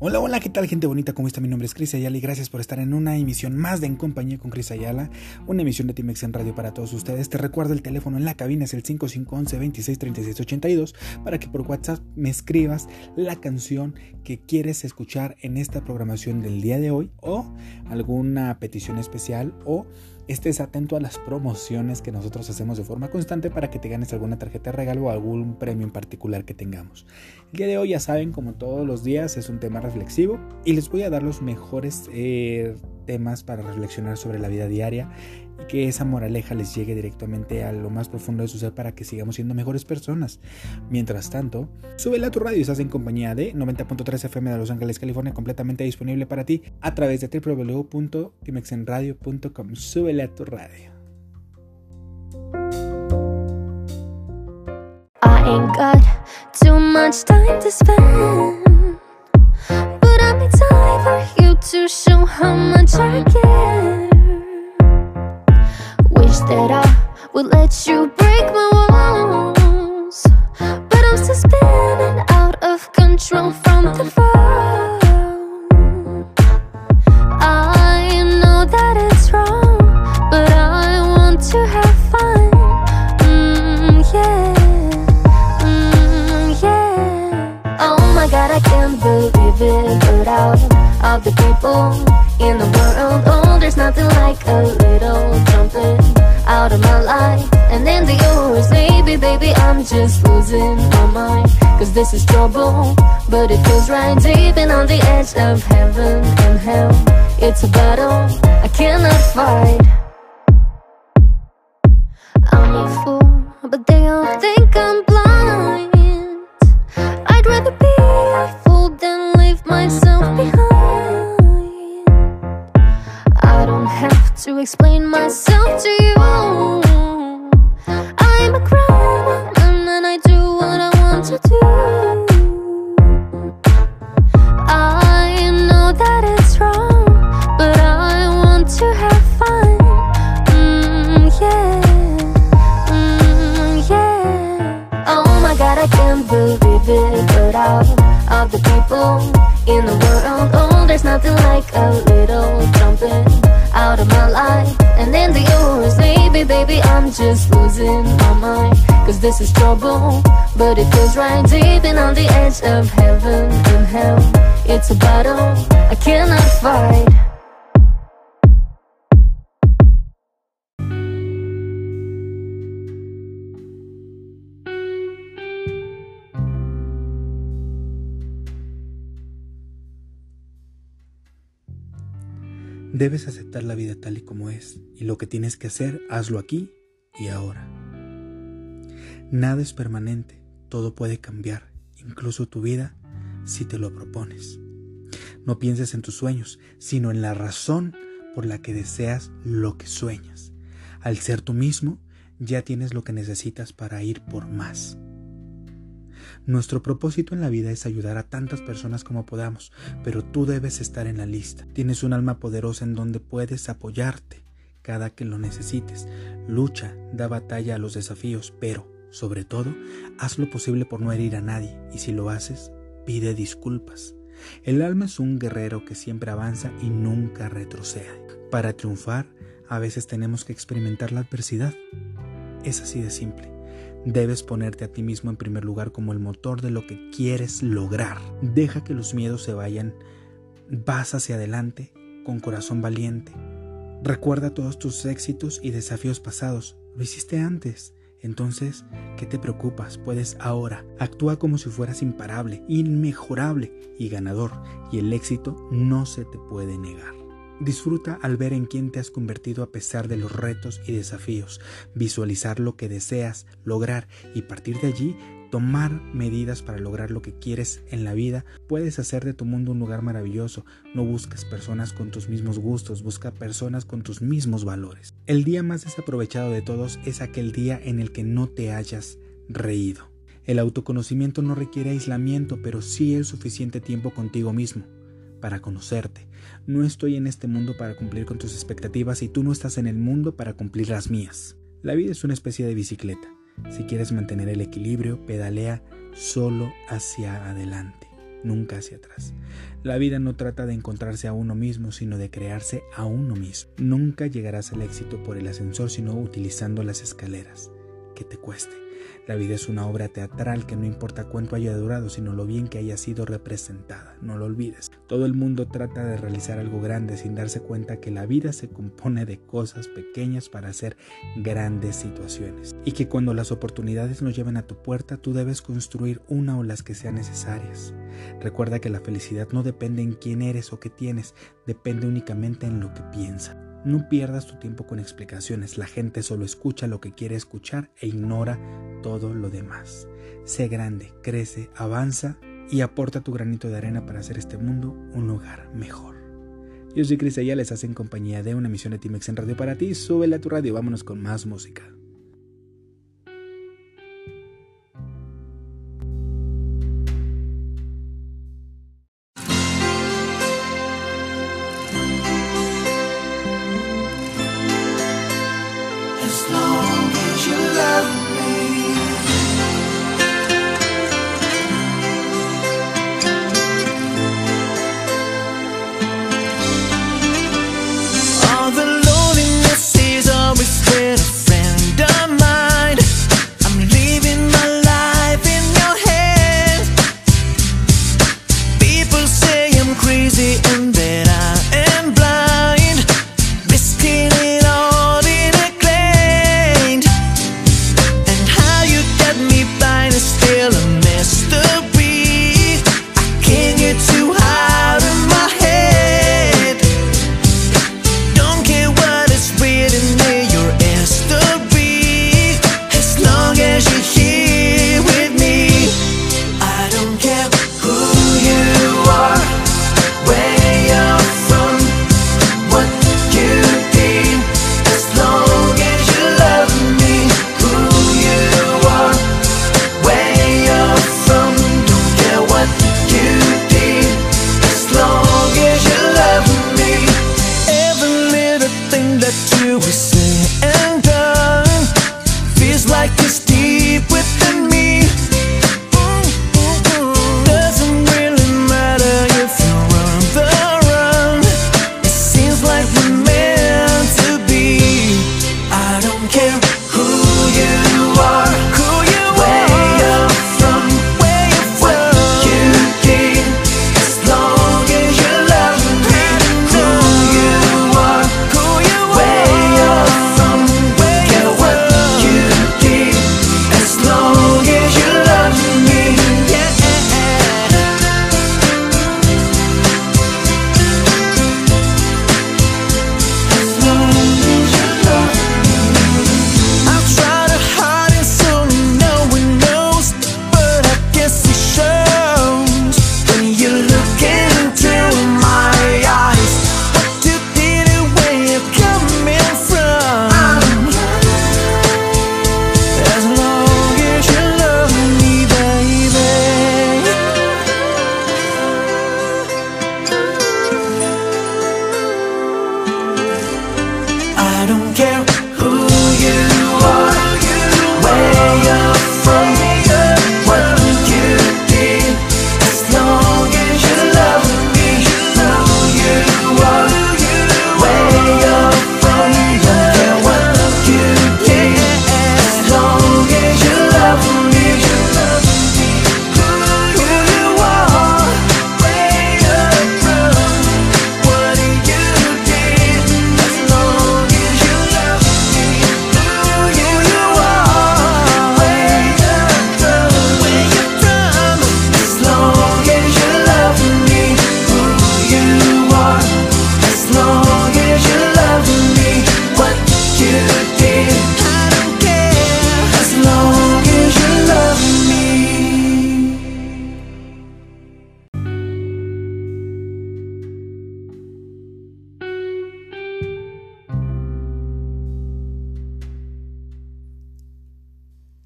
Hola, hola, ¿qué tal gente bonita? ¿Cómo está? Mi nombre es Cris Ayala y gracias por estar en una emisión más de En Compañía con Cris Ayala, una emisión de Timex Radio para todos ustedes. Te recuerdo el teléfono en la cabina es el 5511 263682 para que por WhatsApp me escribas la canción que quieres escuchar en esta programación del día de hoy o alguna petición especial o estés atento a las promociones que nosotros hacemos de forma constante para que te ganes alguna tarjeta de regalo o algún premio en particular que tengamos. El día de hoy ya saben, como todos los días, es un tema reflexivo y les voy a dar los mejores eh, temas para reflexionar sobre la vida diaria y que esa moraleja les llegue directamente a lo más profundo de su ser para que sigamos siendo mejores personas. Mientras tanto, súbela a tu radio, estás en compañía de 90.3 FM de Los Ángeles, California, completamente disponible para ti a través de www.timexenradio.com. Súbele a tu radio. I ain't got too much time to spend. But I need time for you to show how much I care. I would let you break this is trouble, but it feels right deep and on the edge of heaven and hell. It's a battle I cannot fight. Debes aceptar la vida tal y como es y lo que tienes que hacer, hazlo aquí y ahora. Nada es permanente, todo puede cambiar, incluso tu vida si te lo propones. No pienses en tus sueños, sino en la razón por la que deseas lo que sueñas. Al ser tú mismo, ya tienes lo que necesitas para ir por más. Nuestro propósito en la vida es ayudar a tantas personas como podamos, pero tú debes estar en la lista. Tienes un alma poderosa en donde puedes apoyarte cada que lo necesites. Lucha, da batalla a los desafíos, pero, sobre todo, haz lo posible por no herir a nadie, y si lo haces, pide disculpas. El alma es un guerrero que siempre avanza y nunca retrocede. Para triunfar, a veces tenemos que experimentar la adversidad. Es así de simple. Debes ponerte a ti mismo en primer lugar como el motor de lo que quieres lograr. Deja que los miedos se vayan. Vas hacia adelante con corazón valiente. Recuerda todos tus éxitos y desafíos pasados. Lo hiciste antes. Entonces, ¿qué te preocupas? Puedes ahora. Actúa como si fueras imparable, inmejorable y ganador, y el éxito no se te puede negar. Disfruta al ver en quién te has convertido a pesar de los retos y desafíos, visualizar lo que deseas lograr y partir de allí tomar medidas para lograr lo que quieres en la vida. Puedes hacer de tu mundo un lugar maravilloso. No busques personas con tus mismos gustos, busca personas con tus mismos valores. El día más desaprovechado de todos es aquel día en el que no te hayas reído. El autoconocimiento no requiere aislamiento, pero sí el suficiente tiempo contigo mismo para conocerte. No estoy en este mundo para cumplir con tus expectativas y tú no estás en el mundo para cumplir las mías. La vida es una especie de bicicleta. Si quieres mantener el equilibrio, pedalea solo hacia adelante. nunca hacia atrás. La vida no trata de encontrarse a uno mismo, sino de crearse a uno mismo. Nunca llegarás al éxito por el ascensor, sino utilizando las escaleras. Que te cueste. La vida es una obra teatral que no importa cuánto haya durado, sino lo bien que haya sido representada. No lo olvides. Todo el mundo trata de realizar algo grande sin darse cuenta que la vida se compone de cosas pequeñas para hacer grandes situaciones. Y que cuando las oportunidades nos lleven a tu puerta, tú debes construir una o las que sean necesarias. Recuerda que la felicidad no depende en quién eres o qué tienes, depende únicamente en lo que piensas. No pierdas tu tiempo con explicaciones, la gente solo escucha lo que quiere escuchar e ignora todo lo demás. Sé grande, crece, avanza y aporta tu granito de arena para hacer este mundo un lugar mejor. Yo soy Cris les hacen compañía de una emisión de Timex en Radio para ti. Súbele a tu radio, vámonos con más música.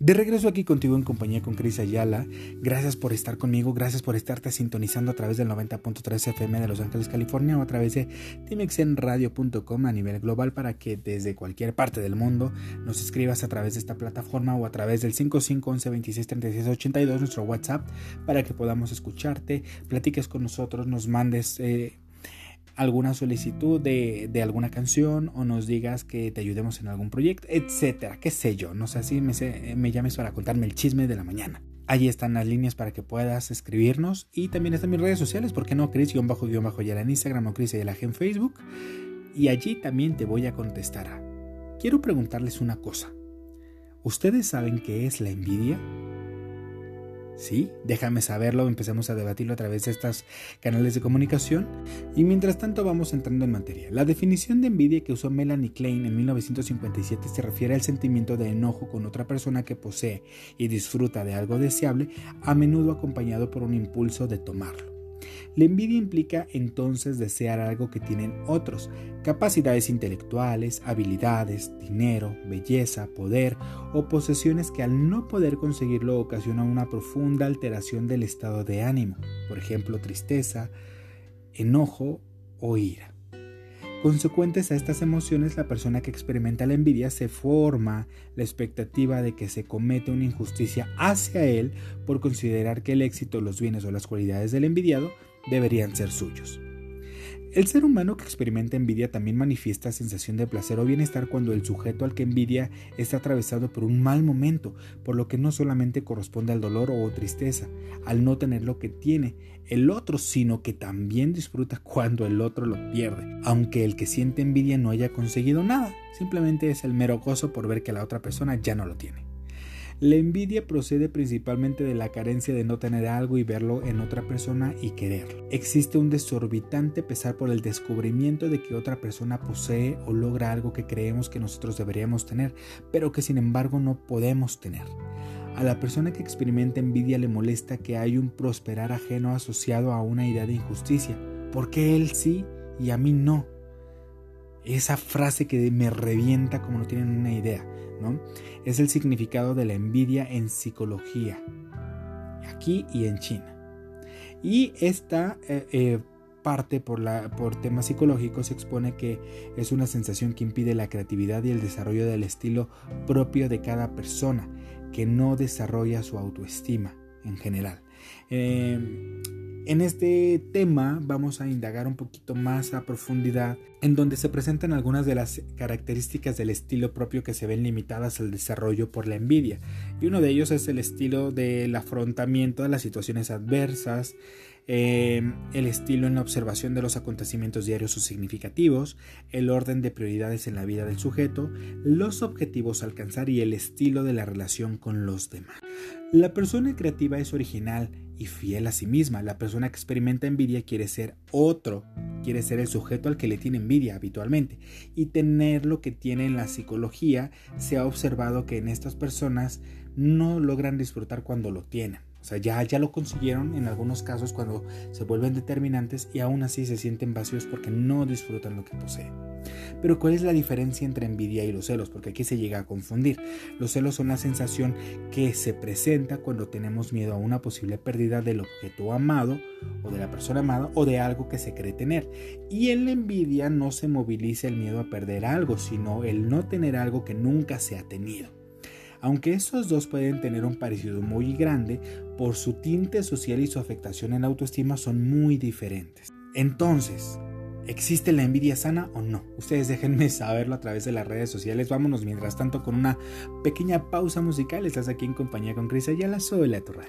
De regreso aquí contigo en compañía con Cris Ayala. Gracias por estar conmigo, gracias por estarte sintonizando a través del 90.3 FM de Los Ángeles, California o a través de timexenradio.com a nivel global para que desde cualquier parte del mundo nos escribas a través de esta plataforma o a través del 5511 26 nuestro WhatsApp, para que podamos escucharte, platiques con nosotros, nos mandes... Eh, alguna solicitud de, alguna canción o nos digas que te ayudemos en algún proyecto, etcétera, qué sé yo, no sé si me, me llames para contarme el chisme de la mañana. Allí están las líneas para que puedas escribirnos y también están mis redes sociales, ¿por qué no? Cris-Yala en Instagram o Cris Yala en Facebook. Y allí también te voy a contestar. Quiero preguntarles una cosa. ¿Ustedes saben qué es la envidia? ¿Sí? Déjame saberlo, empecemos a debatirlo a través de estos canales de comunicación. Y mientras tanto vamos entrando en materia. La definición de envidia que usó Melanie Klein en 1957 se refiere al sentimiento de enojo con otra persona que posee y disfruta de algo deseable, a menudo acompañado por un impulso de tomarlo. La envidia implica entonces desear algo que tienen otros, capacidades intelectuales, habilidades, dinero, belleza, poder o posesiones que al no poder conseguirlo ocasionan una profunda alteración del estado de ánimo, por ejemplo tristeza, enojo o ira. Consecuentes a estas emociones, la persona que experimenta la envidia se forma la expectativa de que se comete una injusticia hacia él por considerar que el éxito, los bienes o las cualidades del envidiado deberían ser suyos. El ser humano que experimenta envidia también manifiesta sensación de placer o bienestar cuando el sujeto al que envidia está atravesado por un mal momento, por lo que no solamente corresponde al dolor o tristeza, al no tener lo que tiene el otro, sino que también disfruta cuando el otro lo pierde, aunque el que siente envidia no haya conseguido nada, simplemente es el mero gozo por ver que la otra persona ya no lo tiene. La envidia procede principalmente de la carencia de no tener algo y verlo en otra persona y quererlo. Existe un desorbitante pesar por el descubrimiento de que otra persona posee o logra algo que creemos que nosotros deberíamos tener, pero que sin embargo no podemos tener. A la persona que experimenta envidia le molesta que hay un prosperar ajeno asociado a una idea de injusticia. ¿Por qué él sí y a mí no? Esa frase que me revienta como no tienen una idea. Es el significado de la envidia en psicología, aquí y en China. Y esta eh, eh, parte por, la, por temas psicológicos se expone que es una sensación que impide la creatividad y el desarrollo del estilo propio de cada persona, que no desarrolla su autoestima en general. Eh, en este tema vamos a indagar un poquito más a profundidad en donde se presentan algunas de las características del estilo propio que se ven limitadas al desarrollo por la envidia. Y uno de ellos es el estilo del afrontamiento de las situaciones adversas, eh, el estilo en la observación de los acontecimientos diarios o significativos, el orden de prioridades en la vida del sujeto, los objetivos a alcanzar y el estilo de la relación con los demás. La persona creativa es original y fiel a sí misma. La persona que experimenta envidia quiere ser otro, quiere ser el sujeto al que le tiene envidia habitualmente. Y tener lo que tiene en la psicología, se ha observado que en estas personas no logran disfrutar cuando lo tienen. O sea, ya, ya lo consiguieron en algunos casos cuando se vuelven determinantes y aún así se sienten vacíos porque no disfrutan lo que poseen. Pero ¿cuál es la diferencia entre envidia y los celos? Porque aquí se llega a confundir. Los celos son la sensación que se presenta cuando tenemos miedo a una posible pérdida del objeto amado o de la persona amada o de algo que se cree tener. Y en la envidia no se moviliza el miedo a perder algo, sino el no tener algo que nunca se ha tenido. Aunque estos dos pueden tener un parecido muy grande, por su tinte social y su afectación en la autoestima son muy diferentes. Entonces, ¿existe la envidia sana o no? Ustedes déjenme saberlo a través de las redes sociales. Vámonos mientras tanto con una pequeña pausa musical. Estás aquí en compañía con Cris Ayala, soy la Torre.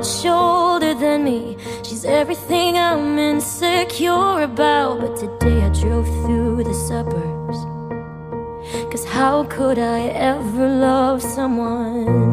much older than me. She's everything I'm insecure about. But today I drove through the suburbs. Cause how could I ever love someone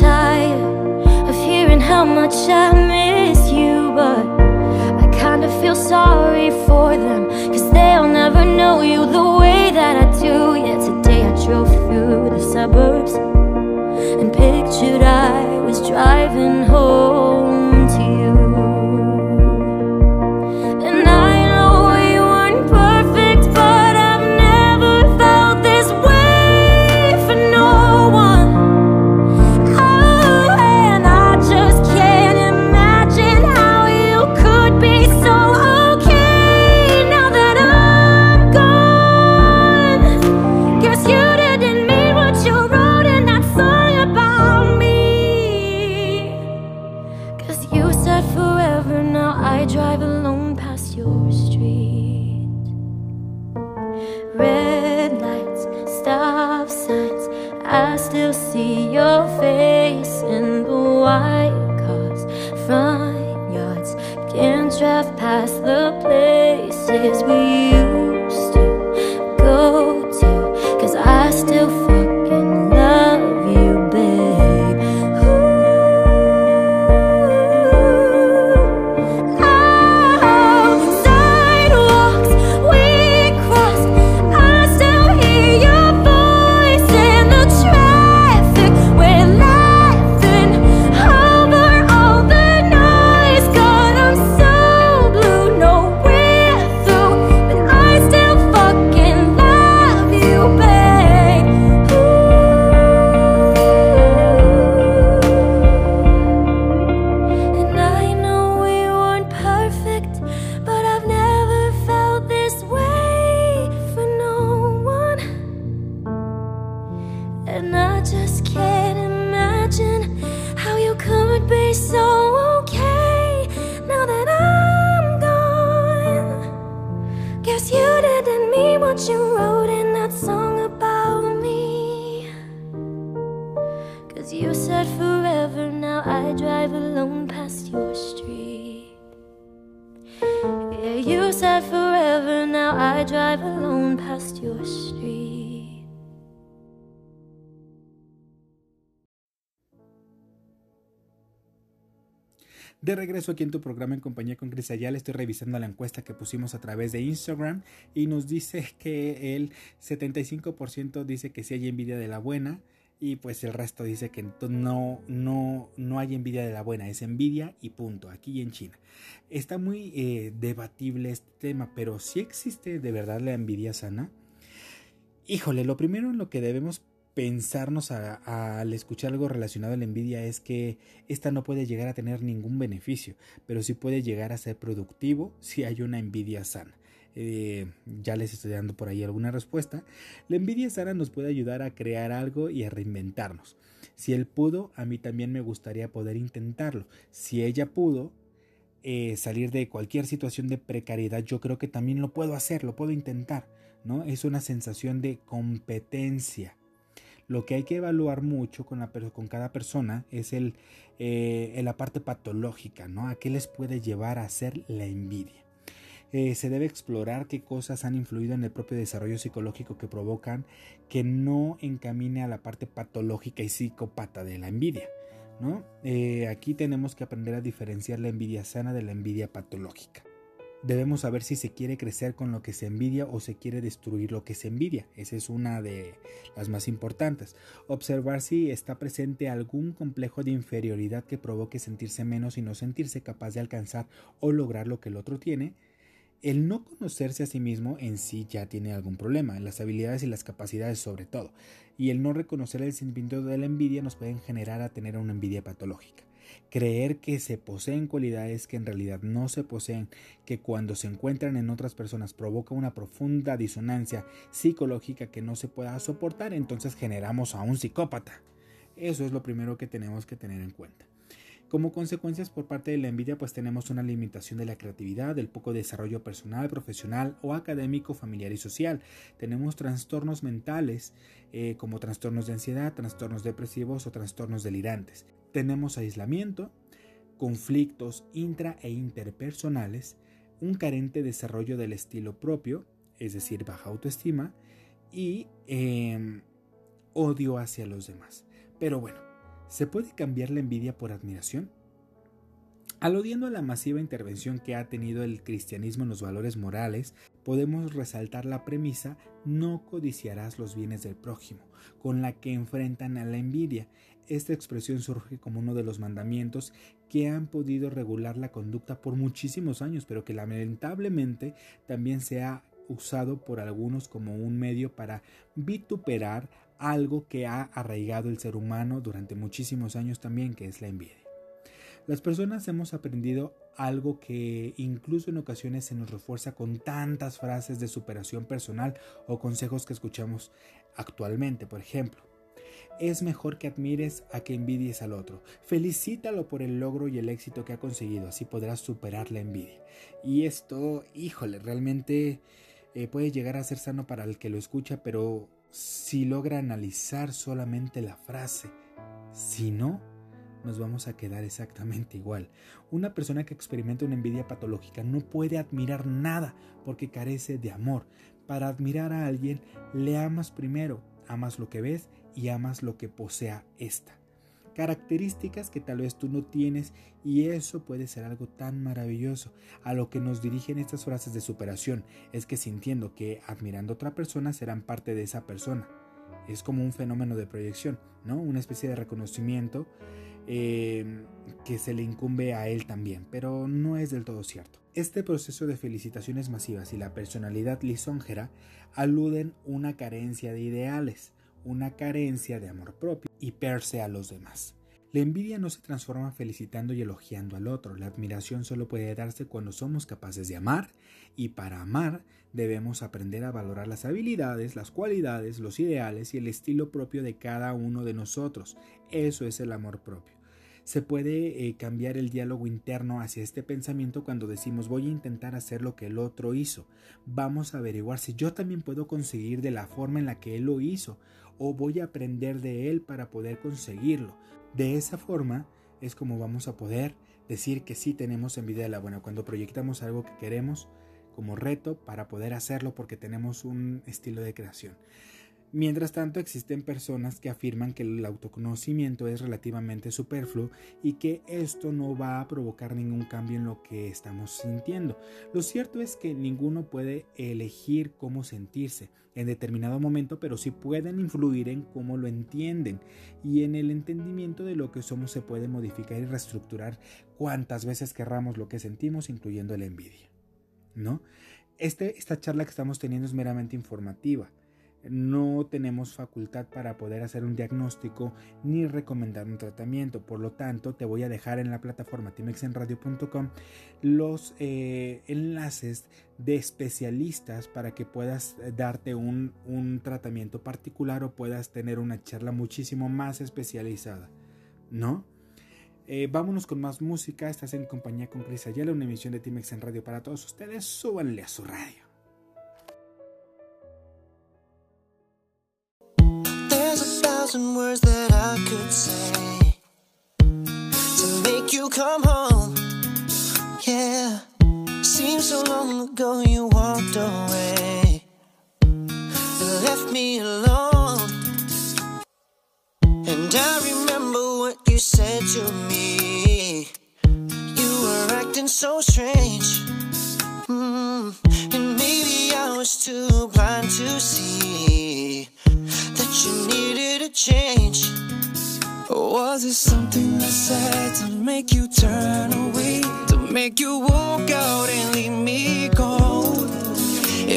tired of hearing how much I miss you, but I kinda feel sorry for them, cause they'll never know you the way that I do. Yeah, today I drove through the suburbs and pictured I was driving home Drive past the places we used to go to, cause I still drive alone past your street. You forever, now I drive alone past your street. De regreso aquí en tu programa en compañía con Cris Ayala, estoy revisando la encuesta que pusimos a través de Instagram y nos dice que el 75% dice que sí hay envidia de la buena y pues el resto dice que no, no, no hay envidia de la buena, es envidia y punto, aquí en China. Está muy eh, debatible este tema, pero si existe de verdad la envidia sana. Híjole, lo primero en lo que debemos pensarnos al escuchar algo relacionado a la envidia es que esta no puede llegar a tener ningún beneficio, pero sí puede llegar a ser productivo si hay una envidia sana. Eh, ya les estoy dando por ahí alguna respuesta. La envidia sana nos puede ayudar a crear algo y a reinventarnos. Si él pudo, a mí también me gustaría poder intentarlo. Si ella pudo eh, salir de cualquier situación de precariedad, yo creo que también lo puedo hacer, lo puedo intentar. ¿no? Es una sensación de competencia. Lo que hay que evaluar mucho con, la, con cada persona es el, eh, la parte patológica, ¿no? ¿A qué les puede llevar a hacer la envidia? Eh, se debe explorar qué cosas han influido en el propio desarrollo psicológico que provocan que no encamine a la parte patológica y psicópata de la envidia. ¿no? Eh, aquí tenemos que aprender a diferenciar la envidia sana de la envidia patológica. Debemos saber si se quiere crecer con lo que se envidia o se quiere destruir lo que se envidia. Esa es una de las más importantes. Observar si está presente algún complejo de inferioridad que provoque sentirse menos y no sentirse capaz de alcanzar o lograr lo que el otro tiene. El no conocerse a sí mismo en sí ya tiene algún problema, las habilidades y las capacidades sobre todo, y el no reconocer el sentimiento de la envidia nos pueden generar a tener una envidia patológica. Creer que se poseen cualidades que en realidad no se poseen, que cuando se encuentran en otras personas provoca una profunda disonancia psicológica que no se pueda soportar, entonces generamos a un psicópata. Eso es lo primero que tenemos que tener en cuenta. Como consecuencias por parte de la envidia, pues tenemos una limitación de la creatividad, del poco desarrollo personal, profesional o académico, familiar y social. Tenemos trastornos mentales eh, como trastornos de ansiedad, trastornos depresivos o trastornos delirantes. Tenemos aislamiento, conflictos intra e interpersonales, un carente desarrollo del estilo propio, es decir, baja autoestima, y em, odio hacia los demás. Pero bueno, ¿Se puede cambiar la envidia por admiración? Aludiendo a la masiva intervención que ha tenido el cristianismo en los valores morales, podemos resaltar la premisa no codiciarás los bienes del prójimo, con la que enfrentan a la envidia. Esta expresión surge como uno de los mandamientos que han podido regular la conducta por muchísimos años, pero que lamentablemente también se ha usado por algunos como un medio para vituperar algo que ha arraigado el ser humano durante muchísimos años también, que es la envidia. Las personas hemos aprendido algo que incluso en ocasiones se nos refuerza con tantas frases de superación personal o consejos que escuchamos actualmente. Por ejemplo, es mejor que admires a que envidies al otro. Felicítalo por el logro y el éxito que ha conseguido, así podrás superar la envidia. Y esto, híjole, realmente eh, puede llegar a ser sano para el que lo escucha, pero si logra analizar solamente la frase, si no, nos vamos a quedar exactamente igual. Una persona que experimenta una envidia patológica no puede admirar nada porque carece de amor. Para admirar a alguien, le amas primero, amas lo que ves y amas lo que posea ésta características que tal vez tú no tienes y eso puede ser algo tan maravilloso. A lo que nos dirigen estas frases de superación es que sintiendo que admirando a otra persona serán parte de esa persona. Es como un fenómeno de proyección, ¿no? Una especie de reconocimiento em, que se le incumbe a él también, pero no es del todo cierto. Este proceso de felicitaciones masivas y la personalidad lisonjera aluden una carencia de ideales una carencia de amor propio y perse a los demás. La envidia no se transforma felicitando y elogiando al otro, la admiración solo puede darse cuando somos capaces de amar y para amar debemos aprender a valorar las habilidades, las cualidades, los ideales y el estilo propio de cada uno de nosotros. Eso es el amor propio. Se puede eh, cambiar el diálogo interno hacia este pensamiento cuando decimos voy a intentar hacer lo que el otro hizo. Vamos a averiguar si yo también puedo conseguir de la forma en la que él lo hizo o voy a aprender de él para poder conseguirlo. De esa forma es como vamos a poder decir que sí tenemos envidia de la buena cuando proyectamos algo que queremos como reto para poder hacerlo porque tenemos un estilo de creación. Mientras tanto, existen personas que afirman que el autoconocimiento es relativamente superfluo y que esto no va a provocar ningún cambio en lo que estamos sintiendo. Lo cierto es que ninguno puede elegir cómo sentirse en determinado momento, pero sí pueden influir en cómo lo entienden y en el entendimiento de lo que somos se puede modificar y reestructurar cuantas veces querramos lo que sentimos, incluyendo la envidia. ¿No? Este, esta charla que estamos teniendo es meramente informativa no tenemos facultad para poder hacer un diagnóstico ni recomendar un tratamiento. Por lo tanto, te voy a dejar en la plataforma timexenradio.com los eh, enlaces de especialistas para que puedas darte un, tratamiento particular o puedas tener una charla muchísimo más especializada. ¿No? Eh, vámonos con más música. Estás en compañía con Cris Ayala, una emisión de Timex en Radio para todos ustedes. Súbanle a su radio. Thousand words that I could say to make you come home. Yeah, seems so long ago you walked away, left me alone. And I remember what you said to me. You were acting so strange. Mm, and maybe I was too blind to see change? Or was it something I said to make you turn away? To make you walk out and leave me cold.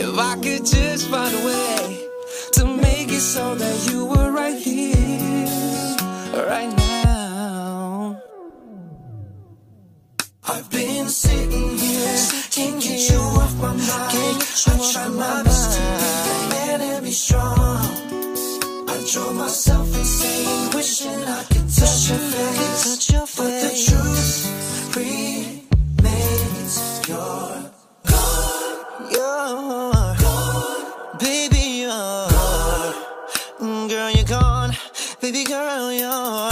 If I could just find a way to make it so that you were right here, right now. I've been sitting here, can't get you off my mind. I try my best to be man and be strong. Drove myself insane, wishing I could touch your face, touch your face. But the truth remains, you're gone, you're gone, baby, you're gone. Mm, girl, you're gone, baby girl, you're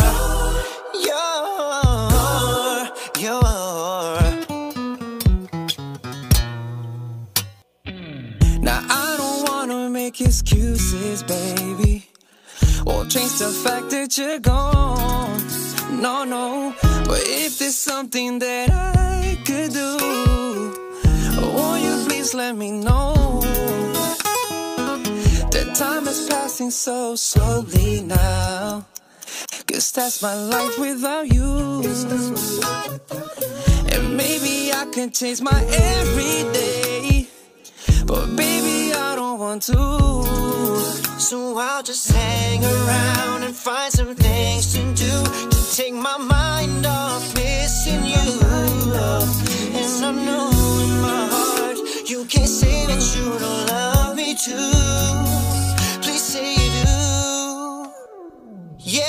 you're you're. Now I don't wanna make excuses, baby. Or change the fact that you're gone. No, no. But if there's something that I could do, won't you please let me know? That time is passing so slowly now. Cause that's my life without you. And maybe I can change my everyday. But baby, I don't want to. So I'll just hang around and find some things to do to take my mind off missing you. And I know in my heart you can't say that you don't love me too. Please say you do. Yeah.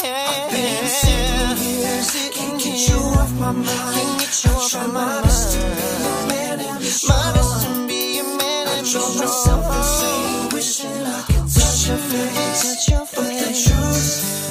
I've been sitting here, can't get you off my mind. Can't get you off my mind. My best to be a man and be strong. Your face, touch your face. But the truth,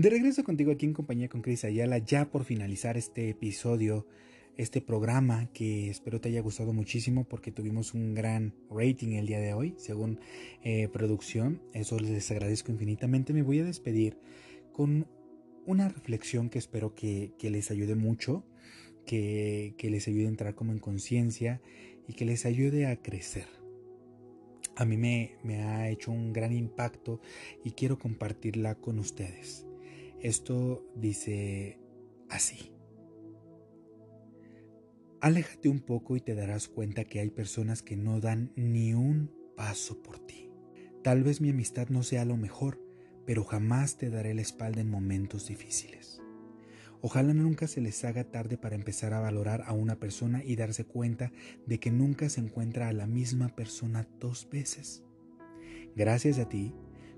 De regreso contigo aquí en compañía con Cris Ayala, ya por finalizar este episodio, este programa que espero te haya gustado muchísimo porque tuvimos un gran rating el día de hoy, según eh, producción. Eso les agradezco infinitamente. Me voy a despedir con una reflexión que espero que, les ayude mucho, que, les ayude a entrar como en conciencia y que les ayude a crecer. A mí me ha hecho un gran impacto y quiero compartirla con ustedes. Esto dice así. Aléjate un poco y te darás cuenta que hay personas que no dan ni un paso por ti. Tal vez mi amistad no sea lo mejor, pero jamás te daré la espalda en momentos difíciles. Ojalá nunca se les haga tarde para empezar a valorar a una persona y darse cuenta de que nunca se encuentra a la misma persona dos veces. Gracias a ti,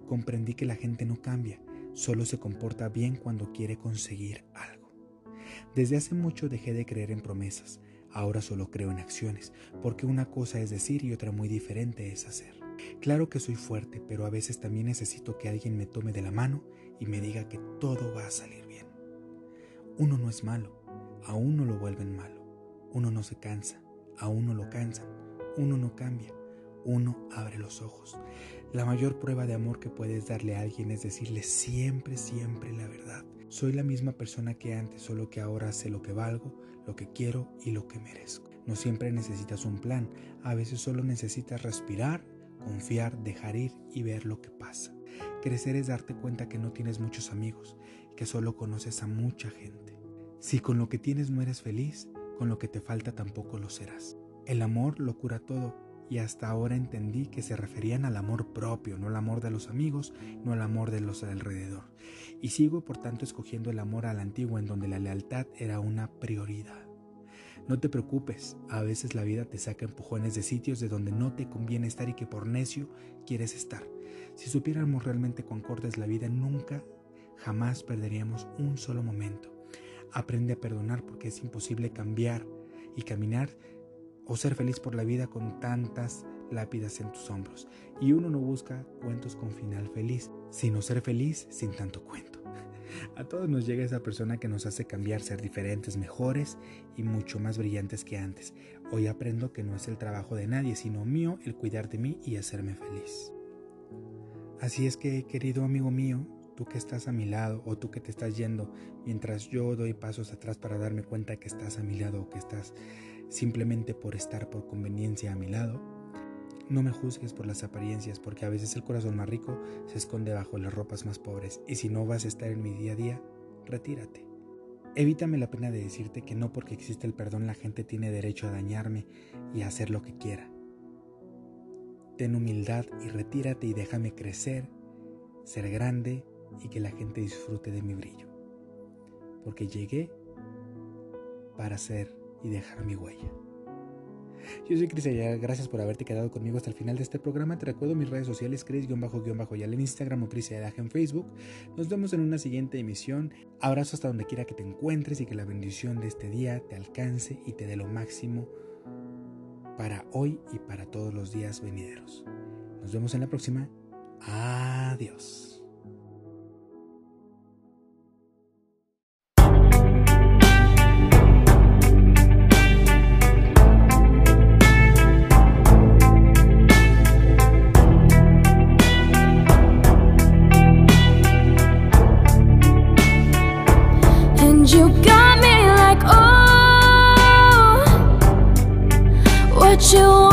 comprendí que la gente no cambia, solo se comporta bien cuando quiere conseguir algo. Desde hace mucho dejé de creer en promesas, ahora solo creo en acciones, porque una cosa es decir y otra muy diferente es hacer. Claro que soy fuerte, pero a veces también necesito que alguien me tome de la mano y me diga que todo va a salir bien. Uno no es malo, a uno lo vuelven malo. Uno no se cansa, a uno lo cansan. Uno no cambia, uno abre los ojos. La mayor prueba de amor que puedes darle a alguien es decirle siempre, siempre la verdad. Soy la misma persona que antes, solo que ahora sé lo que valgo, lo que quiero y lo que merezco. No siempre necesitas un plan, a veces solo necesitas respirar, confiar, dejar ir y ver lo que pasa. Crecer es darte cuenta que no tienes muchos amigos, que solo conoces a mucha gente. Si con lo que tienes no eres feliz, con lo que te falta tampoco lo serás. El amor lo cura todo y hasta ahora entendí que se referían al amor propio, no al amor de los amigos, no al amor de los alrededor. Y sigo por tanto escogiendo el amor a la antigua en donde la lealtad era una prioridad. No te preocupes, a veces la vida te saca empujones de sitios de donde no te conviene estar y que por necio quieres estar. Si supiéramos realmente cuán corta es la vida, nunca, jamás perderíamos un solo momento. Aprende a perdonar porque es imposible cambiar y caminar o ser feliz por la vida con tantas lápidas en tus hombros. Y uno no busca cuentos con final feliz, sino ser feliz sin tanto cuento. A todos nos llega esa persona que nos hace cambiar, ser diferentes, mejores y mucho más brillantes que antes. Hoy aprendo que no es el trabajo de nadie, sino mío el cuidar de mí y hacerme feliz. Así es que, querido amigo mío, tú que estás a mi lado o tú que te estás yendo mientras yo doy pasos atrás para darme cuenta que estás a mi lado o que estás simplemente por estar por conveniencia a mi lado, no me juzgues por las apariencias, porque a veces el corazón más rico se esconde bajo las ropas más pobres, y si no vas a estar en mi día a día, retírate. Evítame la pena de decirte que no porque existe el perdón la gente tiene derecho a dañarme y a hacer lo que quiera. Ten humildad y retírate y déjame crecer, ser grande y que la gente disfrute de mi brillo. Porque llegué para ser y dejar mi huella. Yo soy Cris Ayala, gracias por haberte quedado conmigo hasta el final de este programa. Te recuerdo mis redes sociales, Cris-Yal en Instagram o Cris en Facebook. Nos vemos en una siguiente emisión. Abrazo hasta donde quiera que te encuentres y que la bendición de este día te alcance y te dé lo máximo para hoy y para todos los días venideros. Nos vemos en la próxima. Adiós. You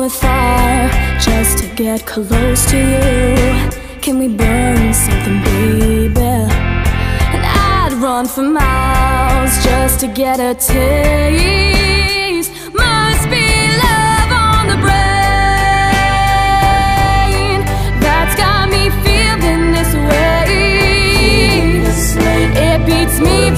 with fire just to get close to you. Can we burn something, baby? And I'd run for miles just to get a taste. Must be love on the brain that's got me feeling this way. It beats me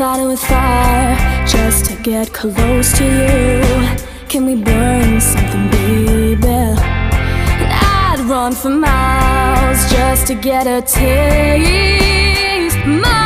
fighting with fire just to get close to you. Can we burn something, baby? And I'd run for miles just to get a taste. My